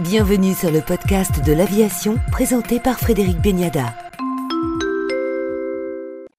Bienvenue sur le podcast de l'aviation présenté par Frédéric Beniada.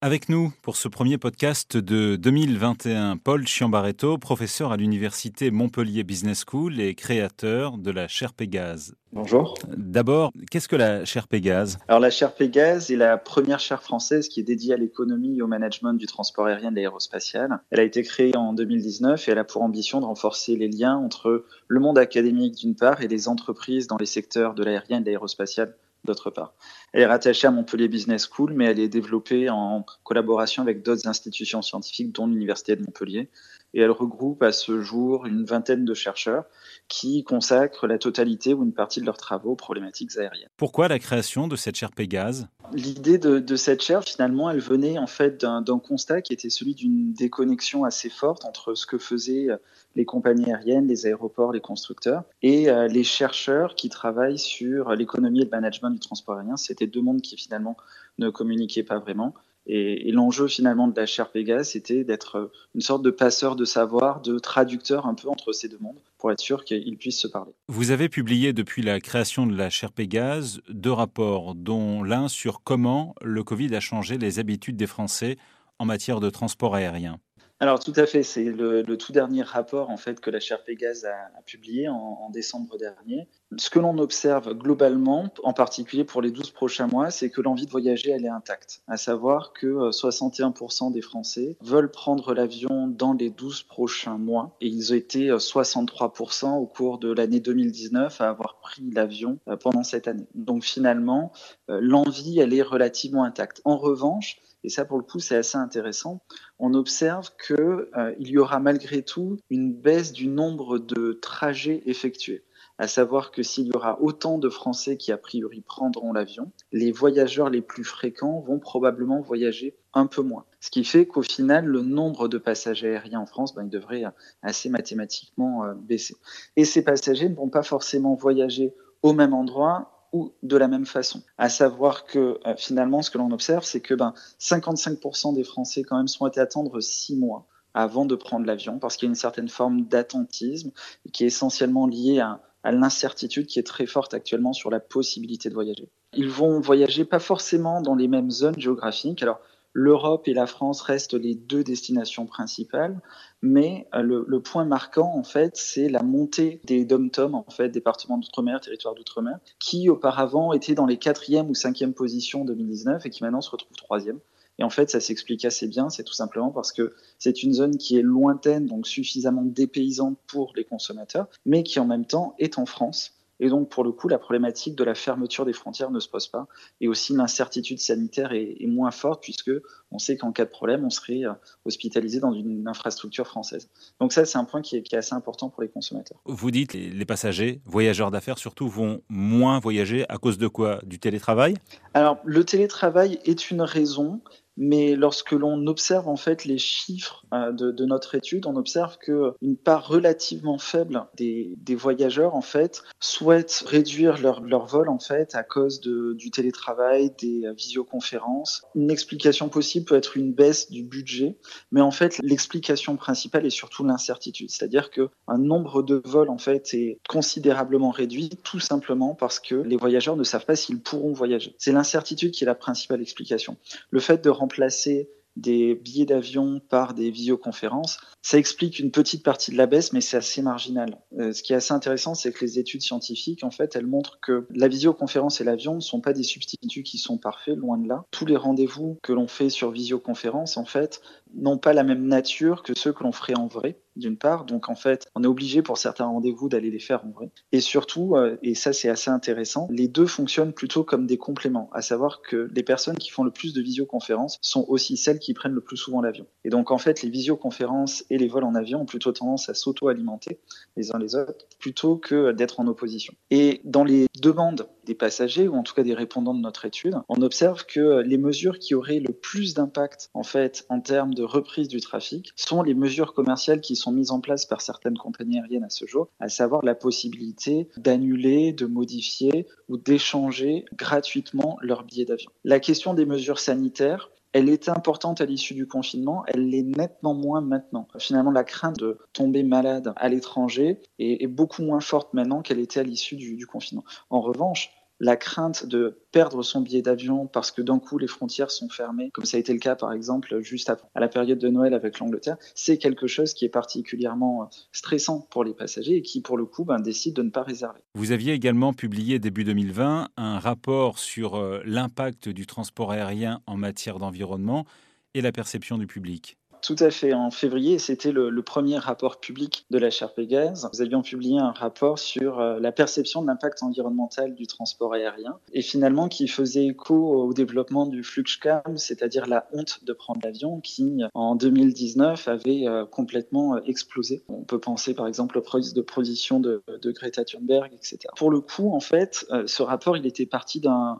Avec nous pour ce premier podcast de 2021, Paul Chiambaretto, professeur à l'université Montpellier Business School et créateur de la chaire Pégase. Bonjour. D'abord, qu'est-ce que la chaire Pégase Alors la chaire Pégase est la première chaire française qui est dédiée à l'économie et au management du transport aérien et de l'aérospatial. Elle a été créée en 2019 et elle a pour ambition de renforcer les liens entre le monde académique d'une part et les entreprises dans les secteurs de l'aérien et de l'aérospatial d'autre part. Elle est rattachée à Montpellier Business School, mais elle est développée en collaboration avec d'autres institutions scientifiques, dont l'Université de Montpellier. Et elle regroupe à ce jour une vingtaine de chercheurs qui consacrent la totalité ou une partie de leurs travaux aux problématiques aériennes. Pourquoi la création de cette chaire Pégase? L'idée de, cette chaire, finalement, elle venait en fait d'un constat qui était celui d'une déconnexion assez forte entre ce que faisaient les compagnies aériennes, les aéroports, les constructeurs et euh, les chercheurs qui travaillent sur l'économie et le management du transport aérien. C'était deux mondes qui finalement ne communiquaient pas vraiment. Et, et l'enjeu finalement de la chaire Pégase, c'était d'être une sorte de passeur de savoir, de traducteur un peu entre ces deux mondes pour être sûr qu'ils puissent se parler. Vous avez publié depuis la création de la chaire Pégase deux rapports, dont l'un sur comment le Covid a changé les habitudes des Français en matière de transport aérien. Alors tout à fait, c'est le, le, tout dernier rapport en fait que la chaire Pégase a, a publié en, en, décembre dernier. Ce que l'on observe globalement, en particulier pour les 12 prochains mois, c'est que l'envie de voyager elle est intacte. À savoir que 61% des Français veulent prendre l'avion dans les 12 prochains mois et ils ont été 63% au cours de l'année 2019 à avoir pris l'avion pendant cette année. Donc finalement, l'envie elle est relativement intacte. En revanche, et ça, pour le coup, c'est assez intéressant. On observe qu'il euh, y aura malgré tout une baisse du nombre de trajets effectués. À savoir que s'il y aura autant de Français qui, a priori, prendront l'avion, les voyageurs les plus fréquents vont probablement voyager un peu moins. Ce qui fait qu'au final, le nombre de passagers aériens en France, ben, devrait assez mathématiquement euh, baisser. Et ces passagers ne vont pas forcément voyager au même endroit ou de la même façon. À savoir que euh, finalement, ce que l'on observe, c'est que ben, 55% des Français quand même sont à attendre six mois avant de prendre l'avion, parce qu'il y a une certaine forme d'attentisme qui est essentiellement liée à, à l'incertitude qui est très forte actuellement sur la possibilité de voyager. Ils vont voyager pas forcément dans les mêmes zones géographiques. Alors, l'Europe et la France restent les deux destinations principales, mais le, le point marquant, en fait, c'est la montée des dom-tom, en fait, départements d'outre-mer, territoires d'outre-mer, qui auparavant étaient dans les quatrième ou cinquième positions en 2019 et qui maintenant se retrouvent troisième. Et en fait, ça s'explique assez bien, c'est tout simplement parce que c'est une zone qui est lointaine, donc suffisamment dépaysante pour les consommateurs, mais qui en même temps est en France et donc, pour le coup, la problématique de la fermeture des frontières ne se pose pas. Et aussi, l'incertitude sanitaire est, est, moins forte puisque on sait qu'en cas de problème, on serait hospitalisé dans une infrastructure française. Donc ça, c'est un point qui est, qui est, assez important pour les consommateurs. Vous dites les, les passagers, voyageurs d'affaires surtout, vont moins voyager à cause de quoi? Du télétravail? Alors, le télétravail est une raison mais lorsque l'on observe en fait les chiffres euh, de, notre étude, on observe que une part relativement faible des, voyageurs en fait souhaitent réduire leur, leur, vol en fait à cause du télétravail, des visioconférences. Une explication possible peut être une baisse du budget, mais en fait l'explication principale est surtout l'incertitude, c'est-à-dire que un nombre de vols en fait est considérablement réduit tout simplement parce que les voyageurs ne savent pas s'ils pourront voyager. C'est l'incertitude qui est la principale explication. Le fait de remplacer des billets d'avion par des visioconférences, ça explique une petite partie de la baisse, mais c'est assez marginal. Euh, ce qui est assez intéressant, c'est que les études scientifiques, en fait, elles montrent que la visioconférence et l'avion ne sont pas des substituts qui sont parfaits, loin de là. Tous les rendez-vous que l'on fait sur visioconférence, en fait, n'ont pas la même nature que ceux que l'on ferait en vrai, d'une part. Donc en fait, on est obligé pour certains rendez-vous d'aller les faire en vrai. Et surtout, euh, et ça c'est assez intéressant, les deux fonctionnent plutôt comme des compléments, à savoir que les personnes qui font le plus de visioconférences sont aussi celles qui prennent le plus souvent l'avion. Et donc en fait, les visioconférences et les vols en avion ont plutôt tendance à s'auto-alimenter les uns les autres, plutôt que d'être en opposition. Et dans les demandes des passagers, ou en tout cas des répondants de notre étude, on observe que les mesures qui auraient le plus d'impact en fait en termes de reprise du trafic sont les mesures commerciales qui sont mises en place par certaines compagnies aériennes à ce jour, à savoir la possibilité d'annuler, de modifier ou d'échanger gratuitement leurs billets d'avion. La question des mesures sanitaires, elle était importante à l'issue du confinement, elle l'est nettement moins maintenant. Finalement, la crainte de tomber malade à l'étranger est, beaucoup moins forte maintenant qu'elle était à l'issue du confinement. En revanche, la crainte de perdre son billet d'avion parce que d'un coup les frontières sont fermées, comme ça a été le cas par exemple juste à la période de Noël avec l'Angleterre, c'est quelque chose qui est particulièrement euh, stressant pour les passagers et qui pour le coup ben, décident de ne pas réserver. Vous aviez également publié début 2020 un rapport sur euh, l'impact du transport aérien en matière d'environnement et la perception du public. Tout à fait. En février, c'était le, premier rapport public de la chaire Pégase. Nous avions publié un rapport sur euh, la perception de l'impact environnemental du transport aérien et finalement qui faisait écho au développement du Fluxcam, c'est-à-dire la honte de prendre l'avion qui, en 2019, avait euh, complètement euh, explosé. On peut penser par exemple aux prises de position de, de Greta Thunberg, etc. Pour le coup, en fait, ce rapport, il était parti d'un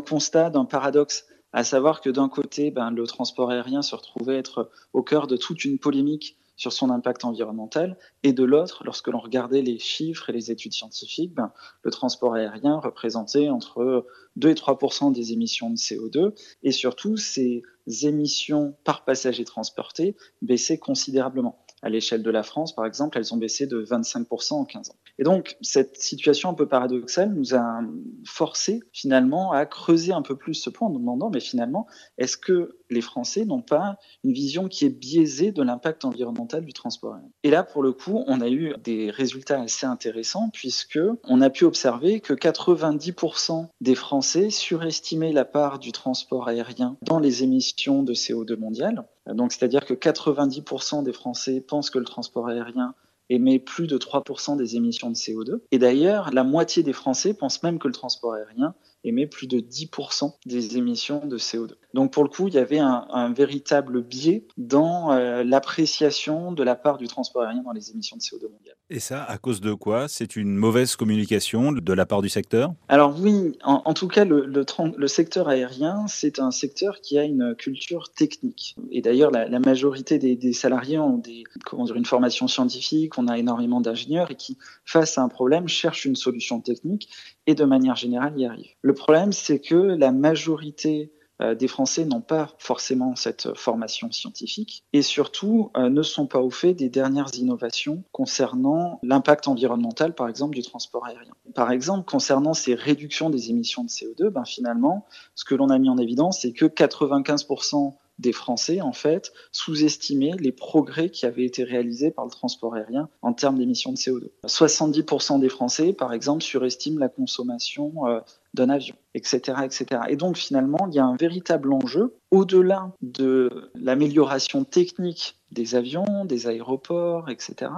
constat, d'un paradoxe à savoir que d'un côté, ben, le transport aérien se retrouvait être au cœur de toute une polémique sur son impact environnemental, et de l'autre, lorsque l'on regardait les chiffres et les études scientifiques, ben, le transport aérien représentait entre 2 et 3 des émissions de CO2, et surtout, ces émissions par passager transporté baissaient considérablement. À l'échelle de la France, par exemple, elles ont baissé de 25% en 15 ans. Et donc, cette situation un peu paradoxale nous a forcé finalement à creuser un peu plus ce point en nous demandant, mais finalement, est-ce que les Français n'ont pas une vision qui est biaisée de l'impact environnemental du transport aérien? Et là, pour le coup, on a eu des résultats assez intéressants puisque on a pu observer que 90% des Français surestimaient la part du transport aérien dans les émissions de CO2 mondiales. Donc, c'est-à-dire que 90% des Français pensent que le transport aérien émet plus de 3% des émissions de CO2. Et d'ailleurs, la moitié des Français pensent même que le transport aérien émet plus de 10% des émissions de CO2. Donc pour le coup, il y avait un, véritable biais dans euh, l'appréciation de la part du transport aérien dans les émissions de CO2 mondiales. Et ça, à cause de quoi? C'est une mauvaise communication de la part du secteur? Alors oui, en, tout cas, le, secteur aérien, c'est un secteur qui a une culture technique. Et d'ailleurs, la, majorité des, salariés ont des, comment dire, une formation scientifique, on a énormément d'ingénieurs et qui, face à un problème, cherchent une solution technique et de manière générale y arrivent. Le problème, c'est que la majorité des Français n'ont pas forcément cette formation scientifique et surtout euh, ne sont pas au fait des dernières innovations concernant l'impact environnemental, par exemple, du transport aérien. Par exemple, concernant ces réductions des émissions de CO2, ben, finalement, ce que l'on a mis en évidence, c'est que 95% des Français, en fait, sous-estimaient les progrès qui avaient été réalisés par le transport aérien en termes d'émissions de CO2. 70% des Français, par exemple, surestiment la consommation euh, d'un avion, etc., etc. Et donc, finalement, il y a un véritable enjeu, au-delà de l'amélioration technique des avions, des aéroports, etc.,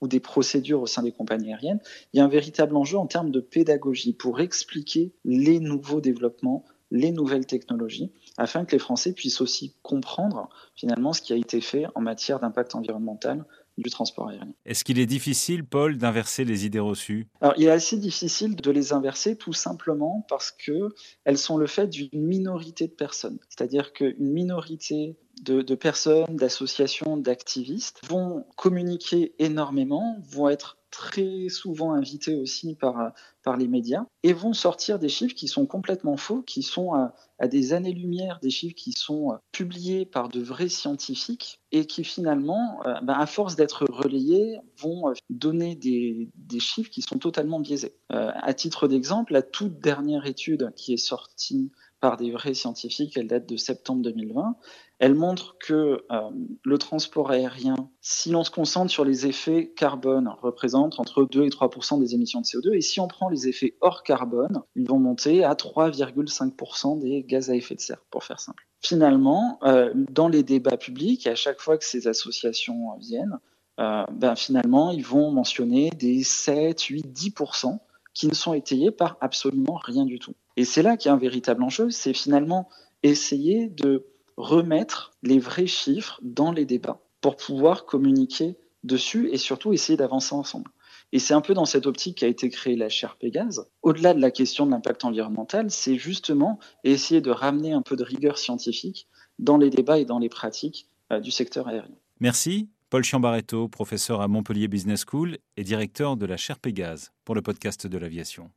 ou des procédures au sein des compagnies aériennes, il y a un véritable enjeu en termes de pédagogie pour expliquer les nouveaux développements les nouvelles technologies afin que les Français puissent aussi comprendre finalement ce qui a été fait en matière d'impact environnemental du transport aérien. Est-ce qu'il est difficile, Paul, d'inverser les idées reçues? Alors, il est assez difficile de les inverser tout simplement parce que elles sont le fait d'une minorité de personnes. C'est-à-dire qu'une minorité de, personnes, d'associations, d'activistes vont communiquer énormément, vont être très souvent invités aussi par, par les médias, et vont sortir des chiffres qui sont complètement faux, qui sont à, des années-lumière des chiffres qui sont publiés par de vrais scientifiques, et qui finalement, euh, ben, à force d'être relayés, vont euh, donner des, des, chiffres qui sont totalement biaisés. Euh, à titre d'exemple, la toute dernière étude qui est sortie par des vrais scientifiques, elle date de septembre 2020, elle montre que euh, le transport aérien, si l'on se concentre sur les effets carbone, représente entre 2 et 3% des émissions de CO2. Et si on prend les effets hors carbone, ils vont monter à 3,5% des gaz à effet de serre, pour faire simple. Finalement, euh, dans les débats publics, à chaque fois que ces associations viennent, euh, ben finalement, ils vont mentionner des 7, 8, 10% qui ne sont étayés par absolument rien du tout. Et c'est là qu'il y a un véritable enjeu, c'est finalement essayer de remettre les vrais chiffres dans les débats pour pouvoir communiquer dessus et surtout essayer d'avancer ensemble. Et c'est un peu dans cette optique qu'a été créée la chaire Pégase. Au-delà de la question de l'impact environnemental, c'est justement essayer de ramener un peu de rigueur scientifique dans les débats et dans les pratiques euh, du secteur aérien. Merci. Paul Chiambaretto, professeur à Montpellier Business School et directeur de la chaire Pégase pour le podcast de l'aviation.